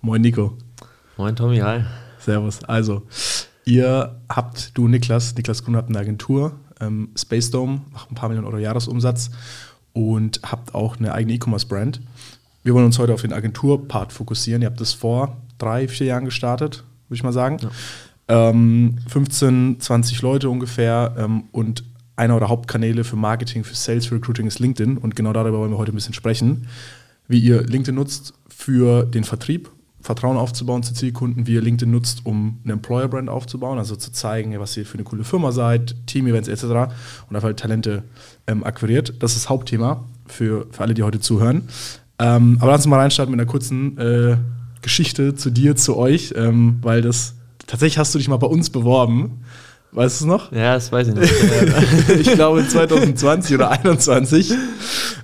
Moin Nico. Moin Tommy, hi. Servus. Also, ihr habt, du Niklas, Niklas Grun habt eine Agentur, ähm, Space Dome, macht ein paar Millionen Euro Jahresumsatz und habt auch eine eigene E-Commerce-Brand. Wir wollen uns heute auf den Agenturpart fokussieren. Ihr habt das vor drei, vier Jahren gestartet, würde ich mal sagen. Ja. Ähm, 15, 20 Leute ungefähr ähm, und einer der Hauptkanäle für Marketing, für Sales, für Recruiting ist LinkedIn und genau darüber wollen wir heute ein bisschen sprechen, wie ihr LinkedIn nutzt für den Vertrieb, Vertrauen aufzubauen zu Zielkunden, wie ihr LinkedIn nutzt, um eine Employer-Brand aufzubauen, also zu zeigen, was ihr für eine coole Firma seid, Team-Events etc. und einfach halt Talente ähm, akquiriert. Das ist das Hauptthema für, für alle, die heute zuhören. Ähm, aber lass uns mal reinstarten mit einer kurzen äh, Geschichte zu dir, zu euch, ähm, weil das tatsächlich hast du dich mal bei uns beworben. Weißt du es noch? Ja, das weiß ich nicht. ich glaube 2020 oder 2021.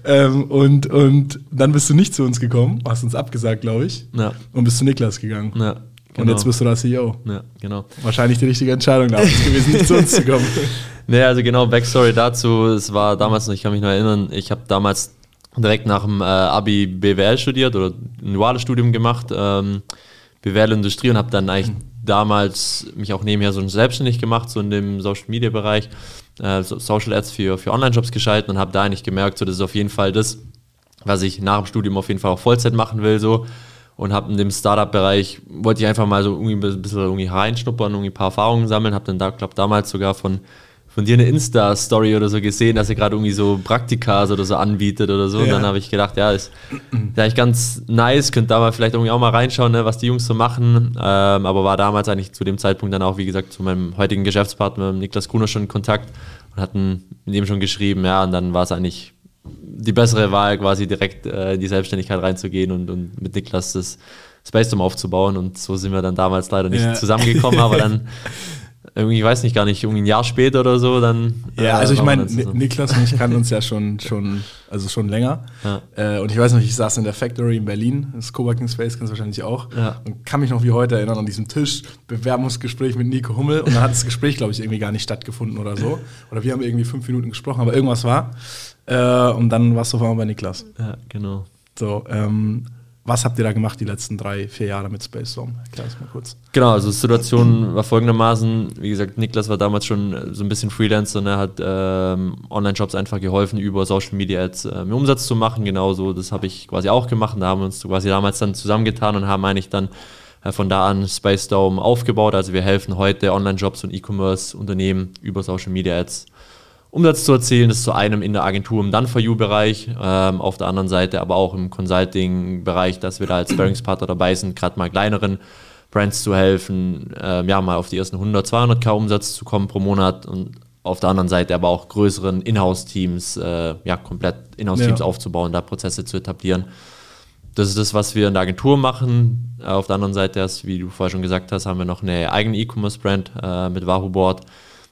Ähm, und, und dann bist du nicht zu uns gekommen, hast uns abgesagt, glaube ich. Ja. Und bist zu Niklas gegangen. Ja. Genau. Und jetzt bist du da CEO. Ja, genau. Wahrscheinlich die richtige Entscheidung damals gewesen, nicht zu uns zu kommen. Nee, also genau, Backstory dazu. Es war damals ich kann mich noch erinnern, ich habe damals direkt nach dem äh, Abi BWL studiert oder ein duales Studium gemacht, ähm, BWL-Industrie und habe dann eigentlich mhm. Damals mich auch nebenher so selbstständig gemacht, so in dem Social-Media-Bereich, äh, Social Ads für, für Online-Jobs geschalten und habe da eigentlich gemerkt, so das ist auf jeden Fall das, was ich nach dem Studium auf jeden Fall auch Vollzeit machen will, so. Und habe in dem Startup-Bereich, wollte ich einfach mal so irgendwie ein bisschen irgendwie reinschnuppern, irgendwie ein paar Erfahrungen sammeln, habe dann da, glaube damals sogar von von dir eine Insta-Story oder so gesehen, dass er gerade irgendwie so Praktikas oder so anbietet oder so. Ja. Und dann habe ich gedacht, ja, ist, eigentlich ganz nice, könnte da mal vielleicht irgendwie auch mal reinschauen, ne, was die Jungs so machen. Ähm, aber war damals eigentlich zu dem Zeitpunkt dann auch, wie gesagt, zu meinem heutigen Geschäftspartner Niklas Gruner schon in Kontakt und hatten mit ihm schon geschrieben, ja, und dann war es eigentlich die bessere Wahl, quasi direkt äh, in die Selbstständigkeit reinzugehen und, und mit Niklas das Space Dome aufzubauen. Und so sind wir dann damals leider nicht ja. zusammengekommen, aber dann irgendwie, ich weiß nicht, gar nicht, irgendwie ein Jahr später oder so, dann. Ja, äh, also ich meine, Niklas und ich kannten uns ja schon, schon, also schon länger. Ja. Äh, und ich weiß noch, ich saß in der Factory in Berlin, das Coworking Space kennst du wahrscheinlich auch. Ja. Und kann mich noch wie heute erinnern an diesem Tisch, Bewerbungsgespräch mit Nico Hummel. Und dann hat das Gespräch, glaube ich, irgendwie gar nicht stattgefunden oder so. Oder wir haben irgendwie fünf Minuten gesprochen, aber irgendwas war. Äh, und dann warst du auf einmal bei Niklas. Ja, genau. So, ähm, was habt ihr da gemacht die letzten drei, vier Jahre mit Space Storm? Erklär es mal kurz. Genau, also die Situation war folgendermaßen, wie gesagt, Niklas war damals schon so ein bisschen Freelancer und er hat ähm, Online-Shops einfach geholfen, über Social Media Ads äh, Umsatz zu machen. Genauso, das habe ich quasi auch gemacht. Da haben wir uns quasi damals dann zusammengetan und haben eigentlich dann äh, von da an Space Dome aufgebaut. Also wir helfen heute Online-Shops und E-Commerce-Unternehmen über Social Media Ads Umsatz zu erzielen. Das ist zu einem in der Agentur im Done-for-You-Bereich, ähm, auf der anderen Seite aber auch im Consulting-Bereich, dass wir da als Sparringspartner dabei sind, gerade mal kleineren Brands zu helfen, ähm, ja, mal auf die ersten 100, 200k Umsatz zu kommen pro Monat und auf der anderen Seite aber auch größeren Inhouse-Teams, äh, ja, komplett Inhouse-Teams ja. aufzubauen, da Prozesse zu etablieren. Das ist das, was wir in der Agentur machen. Auf der anderen Seite, wie du vorher schon gesagt hast, haben wir noch eine eigene E-Commerce-Brand äh, mit Wahoo Board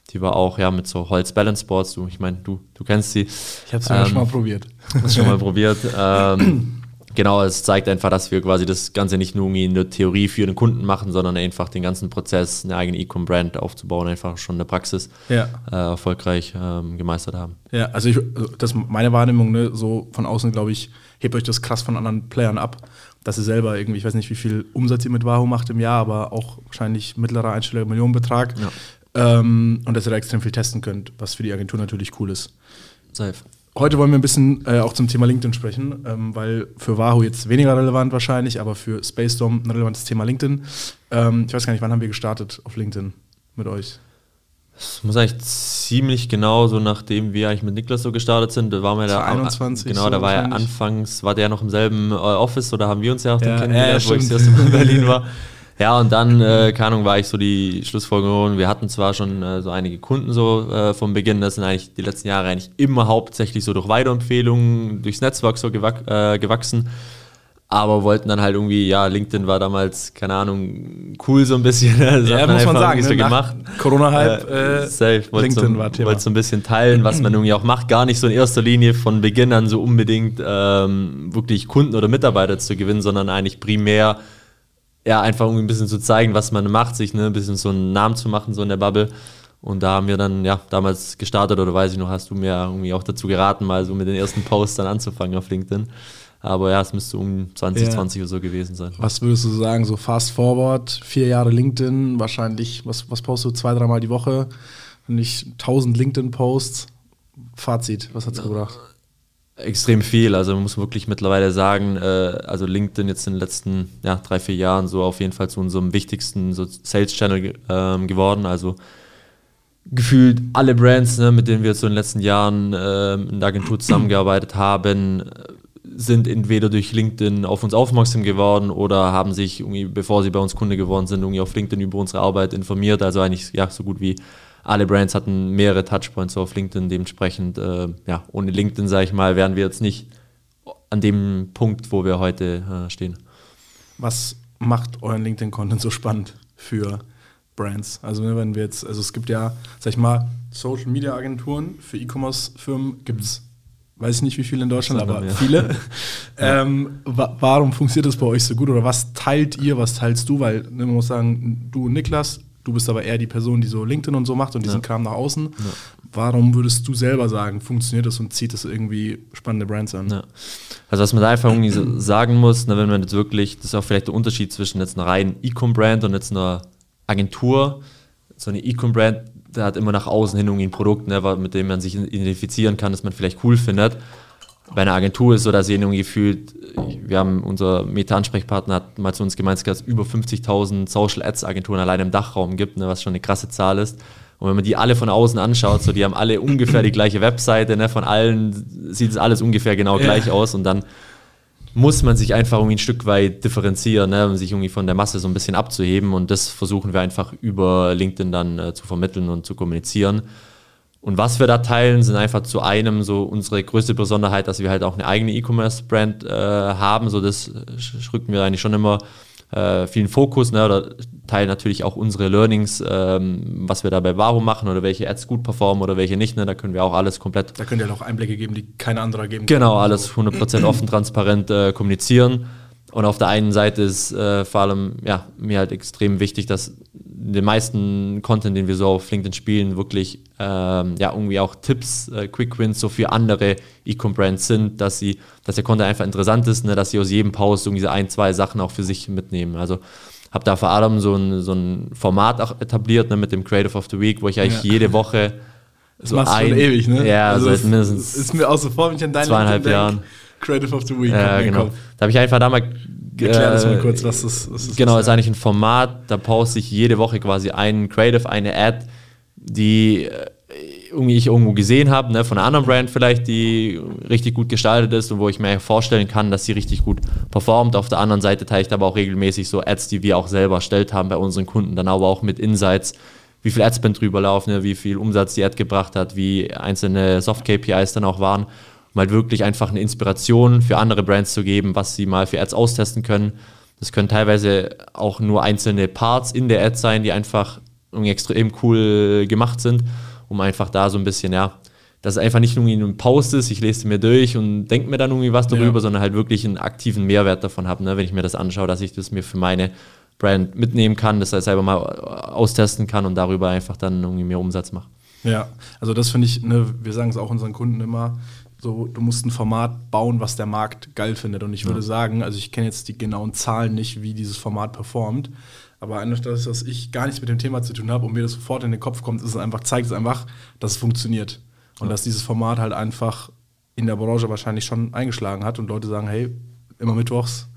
die war auch ja mit so Holz Balance Boards. Du, ich meine, du, du kennst sie. Ich habe es ähm, schon mal probiert. Schon mal probiert. Ähm, genau, es zeigt einfach, dass wir quasi das Ganze nicht nur irgendwie in der Theorie für den Kunden machen, sondern einfach den ganzen Prozess, eine eigene E-Com-Brand aufzubauen, einfach schon in der Praxis ja. äh, erfolgreich ähm, gemeistert haben. Ja, also ich, das ist meine Wahrnehmung, ne, so von außen, glaube ich, hebt euch das krass von anderen Playern ab, dass ihr selber irgendwie, ich weiß nicht, wie viel Umsatz ihr mit Wahoo macht im Jahr, aber auch wahrscheinlich mittlerer einstelliger Millionenbetrag. Ja. Ähm, und dass ihr da extrem viel testen könnt, was für die Agentur natürlich cool ist. Safe. Heute wollen wir ein bisschen äh, auch zum Thema LinkedIn sprechen, ähm, weil für Wahoo jetzt weniger relevant wahrscheinlich, aber für Spacedom ein relevantes Thema LinkedIn. Ähm, ich weiß gar nicht, wann haben wir gestartet auf LinkedIn mit euch? Das muss eigentlich ziemlich genau so, nachdem wir eigentlich mit Niklas so gestartet sind. Da waren wir da 21. Genau, so da war ja anfangs, war der noch im selben äh, Office oder haben wir uns ja auch ja, kennengelernt, ja, wo ich erst in Berlin war. Ja, und dann, äh, keine Ahnung, war ich so die Schlussfolgerung, wir hatten zwar schon äh, so einige Kunden so äh, vom Beginn, das sind eigentlich die letzten Jahre eigentlich immer hauptsächlich so durch Weiterempfehlungen, durchs Netzwerk so gewach äh, gewachsen, aber wollten dann halt irgendwie, ja, LinkedIn war damals, keine Ahnung, cool so ein bisschen. Das ja, muss man sagen, so ne? gemacht. Corona-Hype, äh, safe. LinkedIn so, war Thema. Wollte so ein bisschen teilen, was man irgendwie auch macht, gar nicht so in erster Linie von Beginn an so unbedingt ähm, wirklich Kunden oder Mitarbeiter zu gewinnen, sondern eigentlich primär ja, einfach irgendwie ein bisschen zu zeigen, was man macht, sich ne, ein bisschen so einen Namen zu machen, so in der Bubble. Und da haben wir dann ja damals gestartet, oder weiß ich noch, hast du mir irgendwie auch dazu geraten, mal so mit den ersten Posts dann anzufangen auf LinkedIn. Aber ja, es müsste um 2020 ja. oder so gewesen sein. Was würdest du sagen, so fast forward, vier Jahre LinkedIn, wahrscheinlich, was, was postest du zwei, dreimal die Woche? Nicht 1000 LinkedIn-Posts. Fazit, was hat es gebracht? Extrem viel. Also man muss wirklich mittlerweile sagen, äh, also LinkedIn jetzt in den letzten ja, drei, vier Jahren so auf jeden Fall zu unserem wichtigsten so Sales-Channel äh, geworden. Also gefühlt alle Brands, ne, mit denen wir so in den letzten Jahren äh, in der Agentur zusammengearbeitet haben, sind entweder durch LinkedIn auf uns aufmerksam geworden oder haben sich, irgendwie, bevor sie bei uns Kunde geworden sind, irgendwie auf LinkedIn über unsere Arbeit informiert. Also eigentlich ja so gut wie alle Brands hatten mehrere Touchpoints auf LinkedIn. Dementsprechend, äh, ja, ohne LinkedIn, sage ich mal, wären wir jetzt nicht an dem Punkt, wo wir heute äh, stehen. Was macht euren LinkedIn-Content so spannend für Brands? Also ne, wenn wir jetzt, also es gibt ja, sag ich mal, Social Media Agenturen für E-Commerce-Firmen gibt es, weiß ich nicht wie viele in Deutschland, aber mehr. viele. ähm, wa warum funktioniert das bei euch so gut oder was teilt ihr, was teilst du? Weil ne, man muss sagen, du und Niklas, Du bist aber eher die Person, die so LinkedIn und so macht und diesen ja. Kram nach außen. Ja. Warum würdest du selber sagen, funktioniert das und zieht das irgendwie spannende Brands an? Ja. Also was man da einfach irgendwie so sagen muss, ne, wenn man jetzt wirklich, das ist auch vielleicht der Unterschied zwischen jetzt einer reinen E-Com-Brand und jetzt einer Agentur. So eine E-Com-Brand, der hat immer nach außen hin irgendwie ein Produkt, ne, mit dem man sich identifizieren kann, das man vielleicht cool findet bei einer Agentur ist so, dass irgendwie gefühlt, wir haben, unser Meta-Ansprechpartner hat mal zu uns gemeint, dass es über 50.000 Social Ads Agenturen allein im Dachraum gibt, ne, was schon eine krasse Zahl ist. Und wenn man die alle von außen anschaut, so die haben alle ungefähr die gleiche Webseite, ne, von allen sieht es alles ungefähr genau ja. gleich aus und dann muss man sich einfach irgendwie ein Stück weit differenzieren, ne, um sich irgendwie von der Masse so ein bisschen abzuheben und das versuchen wir einfach über LinkedIn dann äh, zu vermitteln und zu kommunizieren. Und was wir da teilen, sind einfach zu einem so unsere größte Besonderheit, dass wir halt auch eine eigene E-Commerce-Brand äh, haben. So das rücken wir eigentlich schon immer äh, vielen Fokus, ne, oder teilen natürlich auch unsere Learnings, ähm, was wir da bei Varo machen oder welche Ads gut performen oder welche nicht. Ne, da können wir auch alles komplett. Da könnt ihr auch Einblicke geben, die kein anderer geben kann. Genau, alles 100% offen, transparent äh, kommunizieren. Und auf der einen Seite ist äh, vor allem ja, mir halt extrem wichtig, dass den meisten Content, den wir so auf LinkedIn spielen, wirklich ähm, ja irgendwie auch Tipps, äh, Quick Wins so für andere E-Com-Brands sind, dass sie, dass der Content einfach interessant ist, ne, dass sie aus jedem Post irgendwie ein, zwei Sachen auch für sich mitnehmen. Also habe da vor allem so ein, so ein Format auch etabliert ne, mit dem Creative of the Week, wo ich eigentlich ja. jede Woche das so machst ein, schon ewig, ne? Ja, also seit mindestens ist mir auch sofort, wenn ich an deine zweieinhalb Jahren. Creative of the Week. Ja, genau. Da habe ich einfach damals Erklär das mal kurz, was das, was das genau, ist. Ist eigentlich ein Format, da poste ich jede Woche quasi einen Creative, eine Ad, die äh, irgendwie ich irgendwo gesehen habe, ne, von einer anderen Brand vielleicht, die richtig gut gestaltet ist und wo ich mir vorstellen kann, dass sie richtig gut performt. Auf der anderen Seite teile ich aber auch regelmäßig so Ads, die wir auch selber erstellt haben bei unseren Kunden, dann aber auch mit Insights, wie viel Adspend drüber laufen, ne, wie viel Umsatz die Ad gebracht hat, wie einzelne Soft-KPIs dann auch waren um halt wirklich einfach eine Inspiration für andere Brands zu geben, was sie mal für Ads austesten können. Das können teilweise auch nur einzelne Parts in der Ad sein, die einfach irgendwie extrem cool gemacht sind, um einfach da so ein bisschen, ja, dass es einfach nicht nur ein Post ist, ich lese mir durch und denke mir dann irgendwie was darüber, ja. sondern halt wirklich einen aktiven Mehrwert davon habe, ne, wenn ich mir das anschaue, dass ich das mir für meine Brand mitnehmen kann, das halt selber mal austesten kann und darüber einfach dann irgendwie mehr Umsatz mache. Ja, also das finde ich, ne, wir sagen es auch unseren Kunden immer, so, du musst ein Format bauen, was der Markt geil findet. Und ich ja. würde sagen, also ich kenne jetzt die genauen Zahlen nicht, wie dieses Format performt. Aber eines, das, dass ich gar nichts mit dem Thema zu tun habe und mir das sofort in den Kopf kommt, ist es einfach, zeigt es einfach, dass es funktioniert. Und ja. dass dieses Format halt einfach in der Branche wahrscheinlich schon eingeschlagen hat und Leute sagen, hey, immer mittwochs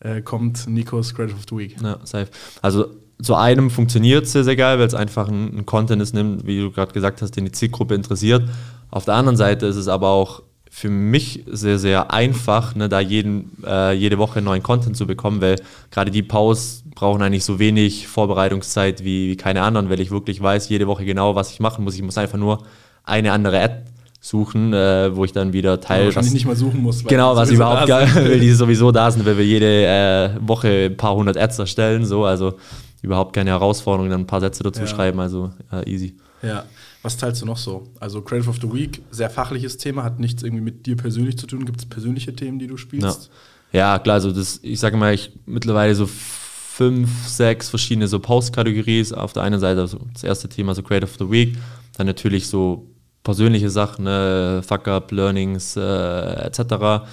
äh, kommt Nikos Creative of the Week. Ja, safe. Also zu einem funktioniert es sehr, sehr geil, weil es einfach ein, ein Content ist, nimmt, wie du gerade gesagt hast, den die Zielgruppe interessiert. Auf der anderen Seite ist es aber auch für mich sehr, sehr einfach, ne, da jeden, äh, jede Woche neuen Content zu bekommen, weil gerade die Pause brauchen eigentlich so wenig Vorbereitungszeit wie, wie keine anderen, weil ich wirklich weiß, jede Woche genau, was ich machen muss. Ich muss einfach nur eine andere Ad suchen, äh, wo ich dann wieder teile. Wahrscheinlich nicht mal suchen muss. Genau, was überhaupt gar, weil die sowieso da sind, weil wir jede äh, Woche ein paar hundert Ads erstellen, so, also überhaupt keine Herausforderung, dann ein paar Sätze dazu ja. schreiben, also äh, easy. Ja. Was teilst du noch so? Also Creative of the Week, sehr fachliches Thema, hat nichts irgendwie mit dir persönlich zu tun. Gibt es persönliche Themen, die du spielst? Ja, ja klar, also das, ich sage mal, ich mittlerweile so fünf, sechs verschiedene so Post-Kategorien. Auf der einen Seite also das erste Thema so Creative of the Week, dann natürlich so persönliche Sachen, ne, Fuck-Up, Learnings äh, etc.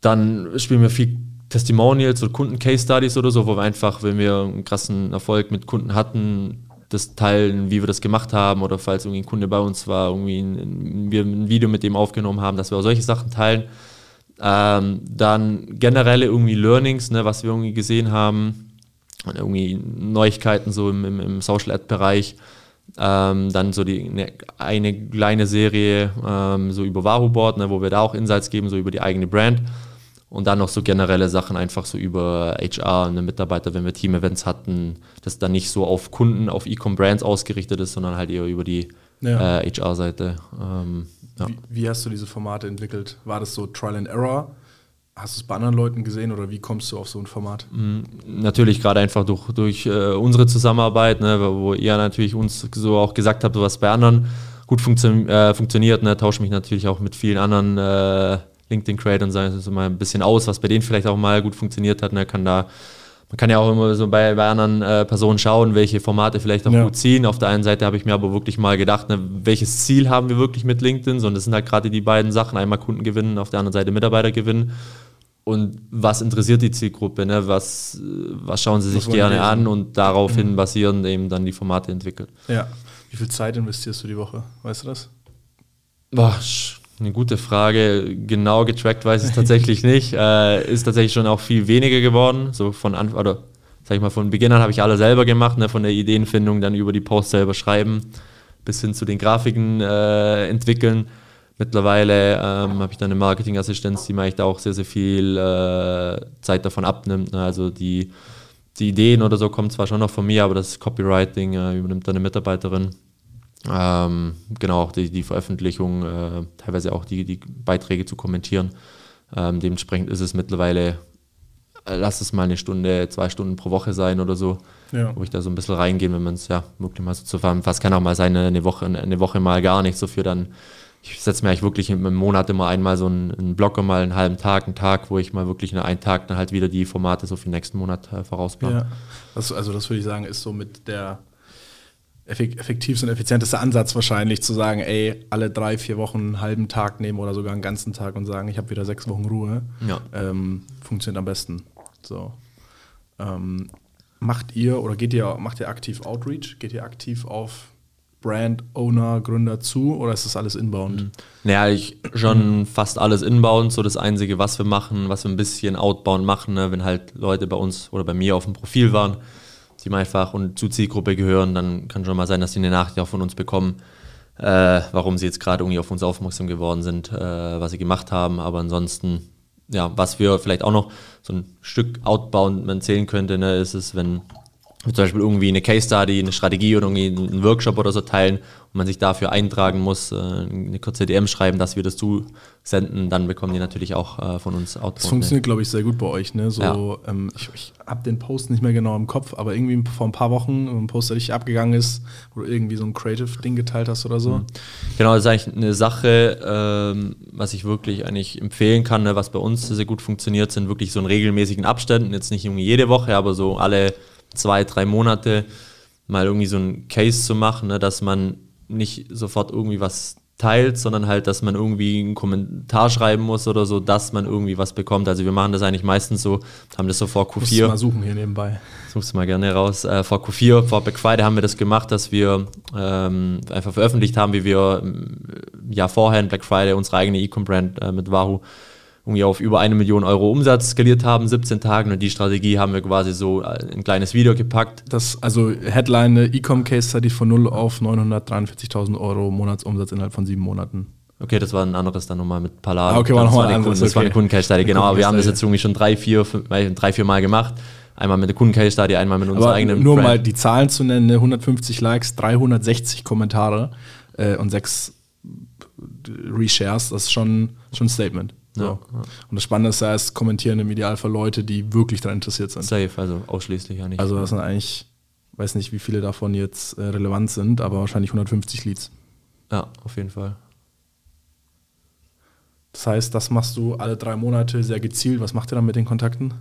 Dann spielen wir viel Testimonials oder Kunden-Case-Studies oder so, wo wir einfach, wenn wir einen krassen Erfolg mit Kunden hatten, das teilen, wie wir das gemacht haben oder falls irgendwie ein Kunde bei uns war, irgendwie ein, wir ein Video mit dem aufgenommen haben, dass wir auch solche Sachen teilen. Ähm, dann generelle irgendwie Learnings, ne, was wir irgendwie gesehen haben, irgendwie Neuigkeiten so im, im, im Social Ad-Bereich. Ähm, dann so die ne, eine kleine Serie ähm, so über Wahoo Board, ne, wo wir da auch Insights geben, so über die eigene Brand. Und dann noch so generelle Sachen einfach so über HR, eine Mitarbeiter, wenn wir Team-Events hatten, das dann nicht so auf Kunden, auf E-Com-Brands ausgerichtet ist, sondern halt eher über die ja. äh, HR-Seite. Ähm, ja. wie, wie, hast du diese Formate entwickelt? War das so Trial and Error? Hast du es bei anderen Leuten gesehen oder wie kommst du auf so ein Format? Mm, natürlich gerade einfach durch, durch äh, unsere Zusammenarbeit, ne, wo ihr natürlich uns so auch gesagt habt, was bei anderen gut funktio äh, funktioniert. Ne, tausche mich natürlich auch mit vielen anderen äh, LinkedIn-Creatern sagen, so mal ein bisschen aus, was bei denen vielleicht auch mal gut funktioniert hat. Ne, kann da man kann ja auch immer so bei, bei anderen äh, Personen schauen, welche Formate vielleicht auch ja. gut ziehen. Auf der einen Seite habe ich mir aber wirklich mal gedacht, ne, welches Ziel haben wir wirklich mit LinkedIn? So, und das sind halt gerade die beiden Sachen, einmal Kunden gewinnen, auf der anderen Seite Mitarbeiter gewinnen. Und was interessiert die Zielgruppe? Ne? Was, was schauen sie sich gerne an und daraufhin mhm. basierend eben dann die Formate entwickeln. Ja. Wie viel Zeit investierst du die Woche? Weißt du das? Boah, eine gute Frage. Genau getrackt weiß ich es tatsächlich nicht. Äh, ist tatsächlich schon auch viel weniger geworden. So von Anfang, oder sag ich mal, von Beginn an habe ich alle selber gemacht, ne? von der Ideenfindung dann über die Posts selber schreiben, bis hin zu den Grafiken äh, entwickeln. Mittlerweile ähm, habe ich dann eine Marketingassistenz, die mir da auch sehr, sehr viel äh, Zeit davon abnimmt. Ne? Also die, die Ideen oder so kommen zwar schon noch von mir, aber das Copywriting äh, übernimmt dann eine Mitarbeiterin. Ähm, genau, die, die Veröffentlichung, äh, teilweise auch die, die Beiträge zu kommentieren. Ähm, dementsprechend ist es mittlerweile, äh, lass es mal eine Stunde, zwei Stunden pro Woche sein oder so, ja. wo ich da so ein bisschen reingehe, wenn man es ja wirklich mal so zusammenfasst. Kann auch mal sein, eine Woche, eine Woche mal gar nicht so für dann. Ich setze mir eigentlich wirklich im Monat immer einmal so einen, einen Blocker, mal einen halben Tag, einen Tag, wo ich mal wirklich einen Tag dann halt wieder die Formate so für den nächsten Monat äh, vorausplane. Ja. Das, also das würde ich sagen, ist so mit der effektivste und effizienteste Ansatz wahrscheinlich, zu sagen, ey, alle drei, vier Wochen einen halben Tag nehmen oder sogar einen ganzen Tag und sagen, ich habe wieder sechs Wochen Ruhe. Ja. Ähm, funktioniert am besten. So. Ähm, macht ihr oder geht ihr, macht ihr aktiv Outreach? Geht ihr aktiv auf Brand, Owner, Gründer zu oder ist das alles inbound? Mhm. Naja, ich schon mhm. fast alles inbound. So das Einzige, was wir machen, was wir ein bisschen outbound machen, ne, wenn halt Leute bei uns oder bei mir auf dem Profil waren, die mal einfach und zur Zielgruppe gehören, dann kann schon mal sein, dass sie eine Nachricht auch von uns bekommen, äh, warum sie jetzt gerade irgendwie auf uns aufmerksam geworden sind, äh, was sie gemacht haben. Aber ansonsten, ja, was wir vielleicht auch noch so ein Stück outbound erzählen könnte, ne, ist es, wenn zum Beispiel irgendwie eine Case Study, eine Strategie oder irgendwie einen Workshop oder so teilen man sich dafür eintragen muss, äh, eine kurze DM schreiben, dass wir das zusenden, dann bekommen die natürlich auch äh, von uns Outbound. Das funktioniert, glaube ich, sehr gut bei euch. Ne? So, ja. ähm, ich, ich habe den Post nicht mehr genau im Kopf, aber irgendwie vor ein paar Wochen ein Post, der richtig abgegangen ist, wo du irgendwie so ein Creative-Ding geteilt hast oder so. Mhm. Genau, das ist eigentlich eine Sache, ähm, was ich wirklich eigentlich empfehlen kann, ne, was bei uns sehr gut funktioniert, sind wirklich so in regelmäßigen Abständen, jetzt nicht irgendwie jede Woche, aber so alle zwei, drei Monate mal irgendwie so ein Case zu machen, ne, dass man nicht sofort irgendwie was teilt, sondern halt, dass man irgendwie einen Kommentar schreiben muss oder so, dass man irgendwie was bekommt. Also wir machen das eigentlich meistens so, haben das so vor Q4. Musst du mal suchen hier nebenbei. Suchst du mal gerne raus. Äh, vor Q4, vor Black Friday haben wir das gemacht, dass wir ähm, einfach veröffentlicht haben, wie wir ähm, ja vorher in Black Friday unsere eigene E-Com-Brand äh, mit Wahoo irgendwie auf über eine Million Euro Umsatz skaliert haben, 17 Tagen. Und die Strategie haben wir quasi so äh, ein kleines Video gepackt. Das, also Headline, E-Com Case Study von 0 auf 943.000 Euro Monatsumsatz innerhalb von sieben Monaten. Okay, das war ein anderes dann nochmal mit Pallade. Ah, okay, war nochmal ein anderes. Das okay. war eine Kundencase Study, genau. Aber wir haben das jetzt irgendwie schon drei, vier, fünf, drei, vier Mal gemacht. Einmal mit der Kundencase Study, einmal mit unserer eigenen. Nur Brand. mal die Zahlen zu nennen: 150 ne? Likes, 360 Kommentare äh, und sechs Reshares. Das ist schon, schon ein Statement. So. Ja, Und das Spannende ist ja, es kommentieren im Idealfall Leute, die wirklich daran interessiert sind. Safe, also ausschließlich ja nicht. Also das sind eigentlich, weiß nicht, wie viele davon jetzt äh, relevant sind, aber wahrscheinlich 150 Leads. Ja, auf jeden Fall. Das heißt, das machst du alle drei Monate sehr gezielt. Was macht ihr dann mit den Kontakten?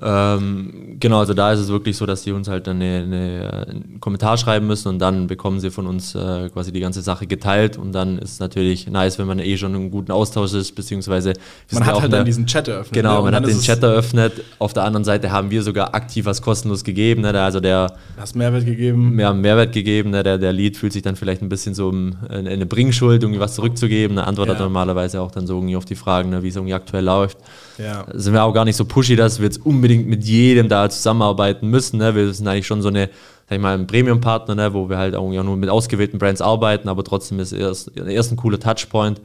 Ähm, Genau, also da ist es wirklich so, dass die uns halt dann eine, eine, einen Kommentar schreiben müssen und dann bekommen sie von uns äh, quasi die ganze Sache geteilt und dann ist es natürlich nice, wenn man eh schon einen guten Austausch ist, beziehungsweise man hat halt dann diesen Chat eröffnet. Genau, ne? man hat den Chat eröffnet. Auf der anderen Seite haben wir sogar aktiv was kostenlos gegeben. Ne? Also der hast Mehrwert gegeben. Wir haben Mehrwert gegeben. Ne? Der, der Lead fühlt sich dann vielleicht ein bisschen so in eine Bringschuld, irgendwie was zurückzugeben. Eine Antwort ja. hat normalerweise auch dann so irgendwie auf die Fragen, ne? wie es irgendwie aktuell läuft. Ja. Sind wir auch gar nicht so pushy, dass wir jetzt unbedingt mit jedem da zusammenarbeiten müssen. Ne? Wir sind eigentlich schon so eine, sag ich mal, ein Premium-Partner, ne? wo wir halt auch nur mit ausgewählten Brands arbeiten, aber trotzdem ist erst, erst ein cooler Touchpoint.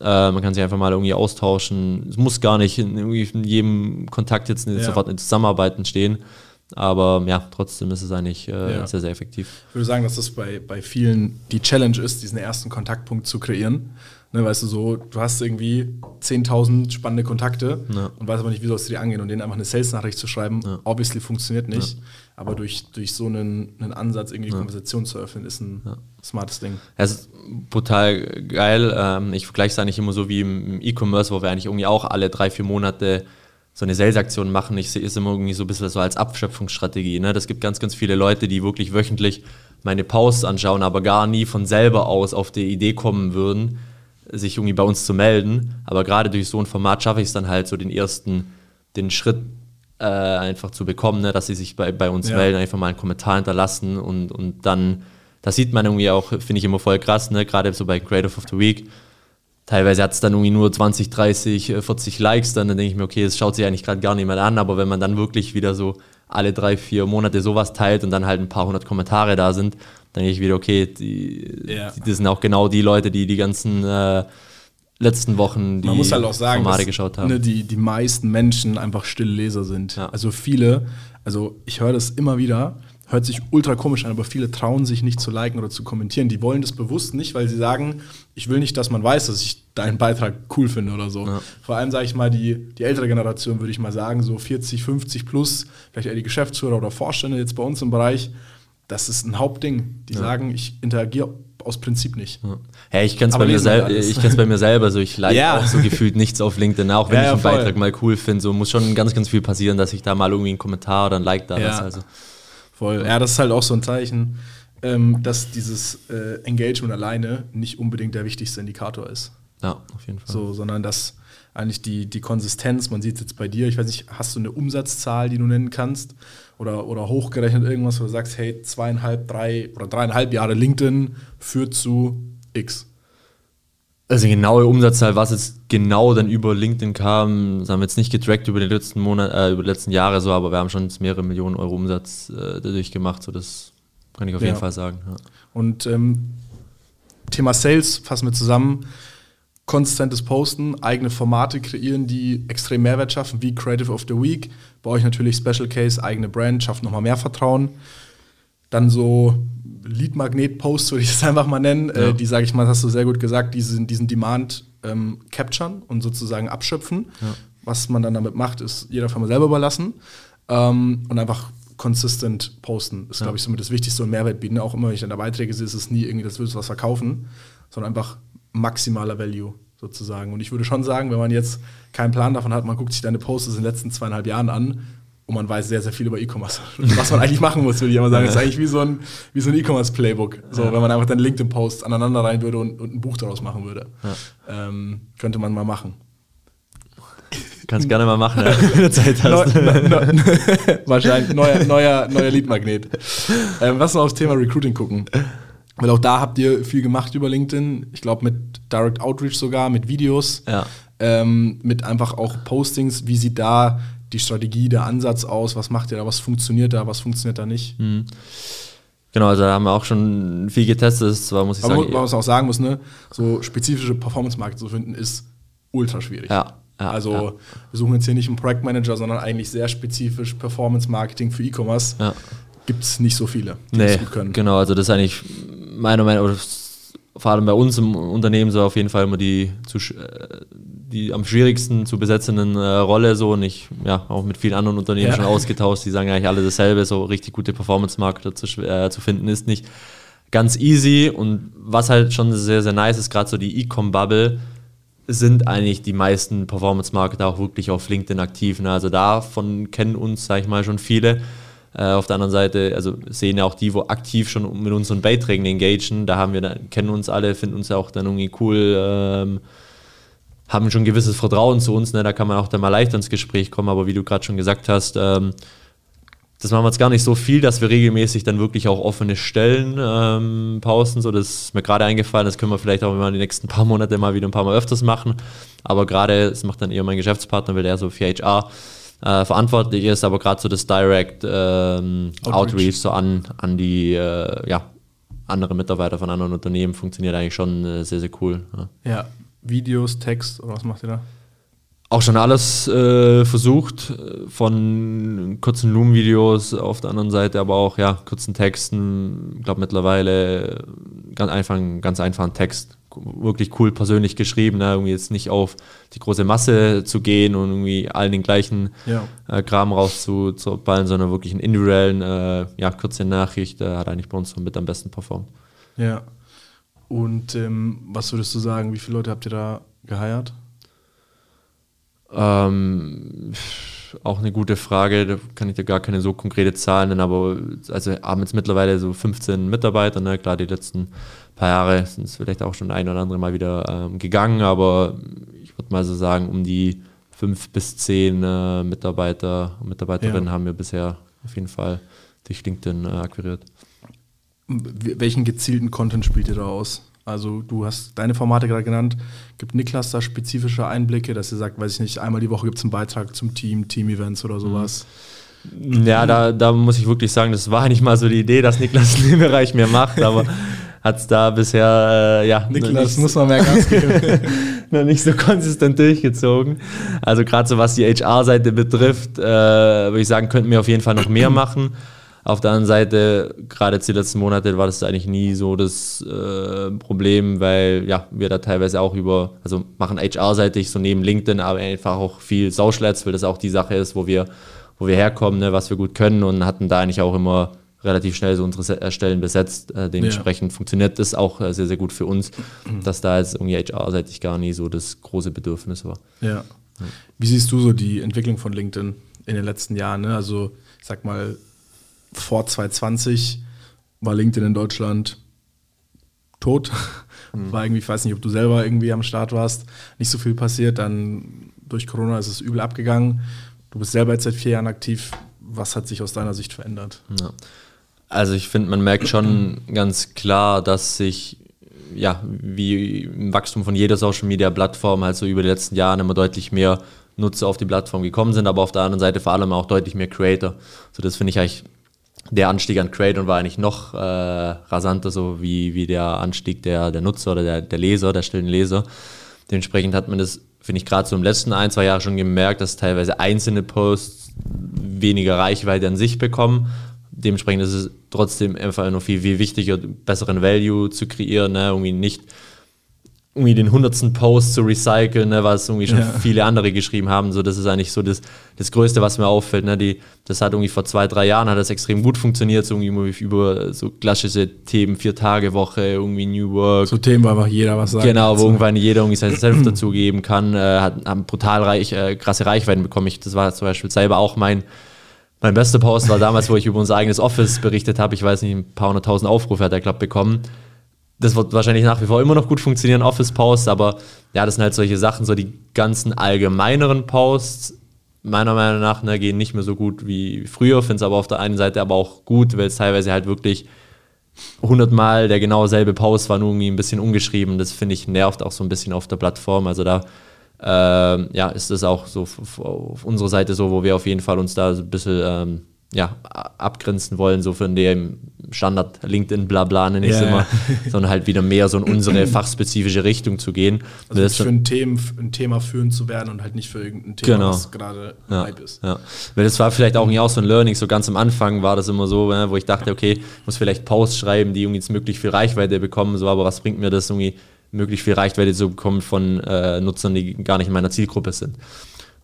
Äh, man kann sich einfach mal irgendwie austauschen. Es muss gar nicht in, in jedem Kontakt jetzt ja. sofort in Zusammenarbeit entstehen. Aber ja, trotzdem ist es eigentlich äh, ja. sehr, sehr effektiv. Ich würde sagen, dass das bei, bei vielen die Challenge ist, diesen ersten Kontaktpunkt zu kreieren. Ne, weißt du, so, du hast irgendwie 10.000 spannende Kontakte ja. und weißt aber nicht, wie sollst du die angehen und denen einfach eine Sales-Nachricht zu schreiben, ja. obviously funktioniert nicht. Ja. Aber durch, durch so einen, einen Ansatz, irgendwie die Konversation zu öffnen, ist ein smartes Ding. Es ist brutal geil. Ähm, ich vergleiche es eigentlich immer so wie im E-Commerce, wo wir eigentlich irgendwie auch alle drei, vier Monate so eine Sales-Aktion machen. Ich sehe es immer irgendwie so ein bisschen so als Abschöpfungsstrategie. Ne? Das gibt ganz, ganz viele Leute, die wirklich wöchentlich meine Posts anschauen, aber gar nie von selber aus auf die Idee kommen würden, sich irgendwie bei uns zu melden. Aber gerade durch so ein Format schaffe ich es dann halt so den ersten, den Schritt äh, einfach zu bekommen, ne? dass sie sich bei, bei uns ja. melden, einfach mal einen Kommentar hinterlassen und, und dann, das sieht man irgendwie auch, finde ich immer voll krass, ne? gerade so bei Creative of the Week. Teilweise hat es dann irgendwie nur 20, 30, 40 Likes, dann, dann denke ich mir, okay, das schaut sich eigentlich gerade gar niemand an, aber wenn man dann wirklich wieder so alle drei, vier Monate sowas teilt und dann halt ein paar hundert Kommentare da sind, dann denke ich wieder, okay, die, ja. die, das sind auch genau die Leute, die die ganzen äh, letzten Wochen die Man muss halt auch sagen, Formate dass, geschaut haben. Ne, die, die meisten Menschen einfach stille Leser sind. Ja. Also viele, also ich höre das immer wieder, hört sich ultra komisch an, aber viele trauen sich nicht zu liken oder zu kommentieren. Die wollen das bewusst nicht, weil sie sagen, ich will nicht, dass man weiß, dass ich deinen Beitrag cool finde oder so. Ja. Vor allem sage ich mal, die, die ältere Generation, würde ich mal sagen, so 40, 50 plus, vielleicht eher die Geschäftsführer oder Vorstände jetzt bei uns im Bereich, das ist ein Hauptding. Die ja. sagen, ich interagiere aus Prinzip nicht. Ja, ja ich kenne es bei, mir bei mir selber. So, ich like ja. auch so gefühlt nichts auf LinkedIn, auch wenn ich einen Beitrag mal cool finde. So muss schon ganz, ganz viel passieren, dass ich da mal irgendwie einen Kommentar oder ein Like da lasse. Also. Voll. Ja, das ist halt auch so ein Zeichen, ähm, dass dieses äh, Engagement alleine nicht unbedingt der wichtigste Indikator ist. Ja, auf jeden Fall. So, sondern dass eigentlich die, die Konsistenz, man sieht es jetzt bei dir, ich weiß nicht, hast du eine Umsatzzahl, die du nennen kannst? oder, oder hochgerechnet irgendwas, wo du sagst, hey, zweieinhalb, drei oder dreieinhalb Jahre LinkedIn führt zu X? Also genaue Umsatzzahl, was jetzt genau dann über LinkedIn kam, das haben wir jetzt nicht getrackt über die letzten Monate, äh, über die letzten Jahre so, aber wir haben schon mehrere Millionen Euro Umsatz äh, dadurch gemacht, so das kann ich auf ja. jeden Fall sagen. Ja. Und ähm, Thema Sales fassen wir zusammen konstantes Posten, eigene Formate kreieren, die extrem Mehrwert schaffen, wie Creative of the Week. Bei euch natürlich Special Case, eigene Brand, schafft nochmal mehr Vertrauen. Dann so Lead-Magnet-Posts, würde ich es einfach mal nennen, ja. äh, die, sage ich mal, hast du sehr gut gesagt, diesen, diesen Demand ähm, capturen und sozusagen abschöpfen. Ja. Was man dann damit macht, ist jeder Firma selber überlassen. Ähm, und einfach consistent posten ist, ja. glaube ich, somit das Wichtigste und Mehrwert bieten. Auch immer, wenn ich in der Beiträge sehe, ist es nie irgendwie, das willst du was verkaufen, sondern einfach maximaler Value sozusagen. Und ich würde schon sagen, wenn man jetzt keinen Plan davon hat, man guckt sich deine Posts in den letzten zweieinhalb Jahren an und man weiß sehr, sehr viel über E-Commerce. Was man eigentlich machen muss, würde ich immer sagen. Das ist eigentlich wie so ein, so ein E-Commerce-Playbook. So, wenn man einfach deine LinkedIn-Posts aneinander rein würde und, und, ein Buch daraus machen würde. Ja. Ähm, könnte man mal machen. Kannst gerne mal machen, ja, wenn du Zeit hast. Neu, no, wahrscheinlich neuer, neuer, neuer Lead-Magnet. Ähm, lass uns aufs Thema Recruiting gucken. Weil auch da habt ihr viel gemacht über LinkedIn. Ich glaube mit Direct Outreach sogar, mit Videos, ja. ähm, mit einfach auch Postings. Wie sieht da die Strategie, der Ansatz aus? Was macht ihr da? Was funktioniert da? Was funktioniert da nicht? Mhm. Genau, also da haben wir auch schon viel getestet. Zwar muss ich Aber sagen, man muss auch sagen muss, ne, so spezifische Performance-Markt zu finden, ist ultra schwierig. Ja. Ja, also ja. wir suchen jetzt hier nicht einen Projektmanager, sondern eigentlich sehr spezifisch Performance-Marketing für E-Commerce. Ja. Gibt es nicht so viele, die nee, das gut können. Genau, also das ist eigentlich meiner Meinung nach, vor allem bei uns im Unternehmen so auf jeden Fall immer die, zu, äh, die am schwierigsten zu besetzenden äh, Rolle so und ich ja auch mit vielen anderen Unternehmen ja. schon ausgetauscht, die sagen eigentlich alle dasselbe, so richtig gute Performance-Marketer zu, äh, zu finden ist nicht ganz easy und was halt schon sehr, sehr nice ist, gerade so die E-Com-Bubble, sind eigentlich die meisten Performance-Marketer auch wirklich auf LinkedIn aktiv. Ne? Also davon kennen uns, sag ich mal, schon viele. Äh, auf der anderen Seite, also sehen ja auch die, wo aktiv schon mit unseren Beiträgen engagieren, da haben wir, dann, kennen uns alle, finden uns ja auch dann irgendwie cool, ähm, haben schon ein gewisses Vertrauen zu uns, ne? da kann man auch dann mal leichter ins Gespräch kommen, aber wie du gerade schon gesagt hast, ähm, das machen wir jetzt gar nicht so viel, dass wir regelmäßig dann wirklich auch offene Stellen ähm, posten. So, das ist mir gerade eingefallen, das können wir vielleicht auch immer die nächsten paar Monate mal wieder ein paar Mal öfters machen. Aber gerade, das macht dann eher mein Geschäftspartner, weil der so für HR äh, verantwortlich ist, aber gerade so das Direct ähm, Outreach. Outreach. so an, an die äh, ja, andere Mitarbeiter von anderen Unternehmen funktioniert eigentlich schon äh, sehr, sehr cool. Ja. ja. Videos, Text oder was macht ihr da? auch schon alles äh, versucht, von kurzen Loom-Videos auf der anderen Seite, aber auch ja, kurzen Texten. Ich glaube mittlerweile ganz einfach, ganz einfachen Text, wirklich cool persönlich geschrieben, ne? irgendwie jetzt nicht auf die große Masse zu gehen und irgendwie allen den gleichen ja. äh, Kram rauszuballen, sondern wirklich einen individuellen, äh, ja, kurze Nachricht, äh, hat eigentlich bei uns mit am besten performt. Ja. Und ähm, was würdest du sagen, wie viele Leute habt ihr da geheiert? Ähm, auch eine gute Frage, da kann ich dir gar keine so konkrete Zahlen nennen, aber also haben jetzt mittlerweile so 15 Mitarbeiter, ne? klar, die letzten paar Jahre sind es vielleicht auch schon ein oder andere Mal wieder ähm, gegangen, aber ich würde mal so sagen, um die fünf bis zehn äh, Mitarbeiter und Mitarbeiterinnen ja. haben wir bisher auf jeden Fall durch LinkedIn äh, akquiriert. Welchen gezielten Content spielt ihr da aus? Also du hast deine Formate gerade genannt. Gibt Niklas da spezifische Einblicke, dass ihr sagt, weiß ich nicht, einmal die Woche gibt es einen Beitrag zum Team, Team-Events oder sowas? Ja, da, da muss ich wirklich sagen, das war nicht mal so die Idee, dass Niklas den Bereich mehr macht, aber hat es da bisher, äh, ja. Niklas, muss man mehr Gas geben. noch nicht so konsistent durchgezogen. Also gerade so was die HR-Seite betrifft, äh, würde ich sagen, könnten wir auf jeden Fall noch mehr machen. Auf der anderen Seite, gerade jetzt die letzten Monate war das eigentlich nie so das äh, Problem, weil ja, wir da teilweise auch über, also machen HR-seitig so neben LinkedIn, aber einfach auch viel Sauschletz, weil das auch die Sache ist, wo wir, wo wir herkommen, ne, was wir gut können und hatten da eigentlich auch immer relativ schnell so unsere äh, Stellen besetzt. Äh, dementsprechend ja. funktioniert das auch äh, sehr, sehr gut für uns, dass da jetzt irgendwie HR-seitig gar nie so das große Bedürfnis war. Ja. Wie siehst du so die Entwicklung von LinkedIn in den letzten Jahren? Ne? Also, ich sag mal, vor 2020 war LinkedIn in Deutschland tot. Mhm. War irgendwie, ich weiß nicht, ob du selber irgendwie am Start warst, nicht so viel passiert. Dann durch Corona ist es übel abgegangen. Du bist selber jetzt seit vier Jahren aktiv. Was hat sich aus deiner Sicht verändert? Ja. Also ich finde, man merkt schon ganz klar, dass sich ja, wie im Wachstum von jeder Social Media Plattform halt so über die letzten Jahre immer deutlich mehr Nutzer auf die Plattform gekommen sind, aber auf der anderen Seite vor allem auch deutlich mehr Creator. So das finde ich eigentlich der Anstieg an Creator war eigentlich noch äh, rasanter, so wie, wie der Anstieg der, der Nutzer oder der, der Leser, der stillen Leser. Dementsprechend hat man das, finde ich, gerade so im letzten ein, zwei Jahren schon gemerkt, dass teilweise einzelne Posts weniger Reichweite an sich bekommen. Dementsprechend ist es trotzdem einfach noch viel, viel wichtiger, besseren Value zu kreieren, ne? irgendwie nicht irgendwie den hundertsten Post zu recyceln, ne, was irgendwie schon ja. viele andere geschrieben haben. So, das ist eigentlich so das, das Größte, was mir auffällt. Ne? Die, das hat irgendwie vor zwei, drei Jahren hat das extrem gut funktioniert, so irgendwie über so klassische Themen, vier Tage Woche, irgendwie New Work. So Themen, wo einfach jeder was sagt. Genau, wo irgendwann jeder irgendwie sein Self dazugeben kann, äh, hat haben brutal reich, äh, krasse Reichweiten bekommen. Ich, das war zum Beispiel selber auch mein mein bester Post war damals, wo ich über unser eigenes Office berichtet habe. Ich weiß nicht, ein paar hunderttausend Aufrufe hat der Club bekommen das wird wahrscheinlich nach wie vor immer noch gut funktionieren, Office-Posts, aber ja, das sind halt solche Sachen, so die ganzen allgemeineren Posts, meiner Meinung nach, ne, gehen nicht mehr so gut wie früher, finde es aber auf der einen Seite aber auch gut, weil es teilweise halt wirklich hundertmal der genau selbe Post war, nur irgendwie ein bisschen umgeschrieben. Das finde ich nervt auch so ein bisschen auf der Plattform. Also da äh, ja, ist das auch so auf unserer Seite so, wo wir auf jeden Fall uns da so ein bisschen ähm, ja, abgrenzen wollen, so von dem Standard LinkedIn blabla nenne ich es yeah. immer, sondern halt wieder mehr so in unsere fachspezifische Richtung zu gehen. Also das für ein, Thema, ein Thema führen zu werden und halt nicht für irgendein Thema, genau. was gerade ja. Hype ist. Ja. Weil das war vielleicht auch, auch so ein Learning, so ganz am Anfang war das immer so, ne, wo ich dachte, okay, ich muss vielleicht Posts schreiben, die irgendwie jetzt möglichst viel Reichweite bekommen, so, aber was bringt mir das irgendwie, möglichst viel Reichweite zu bekommen von äh, Nutzern, die gar nicht in meiner Zielgruppe sind.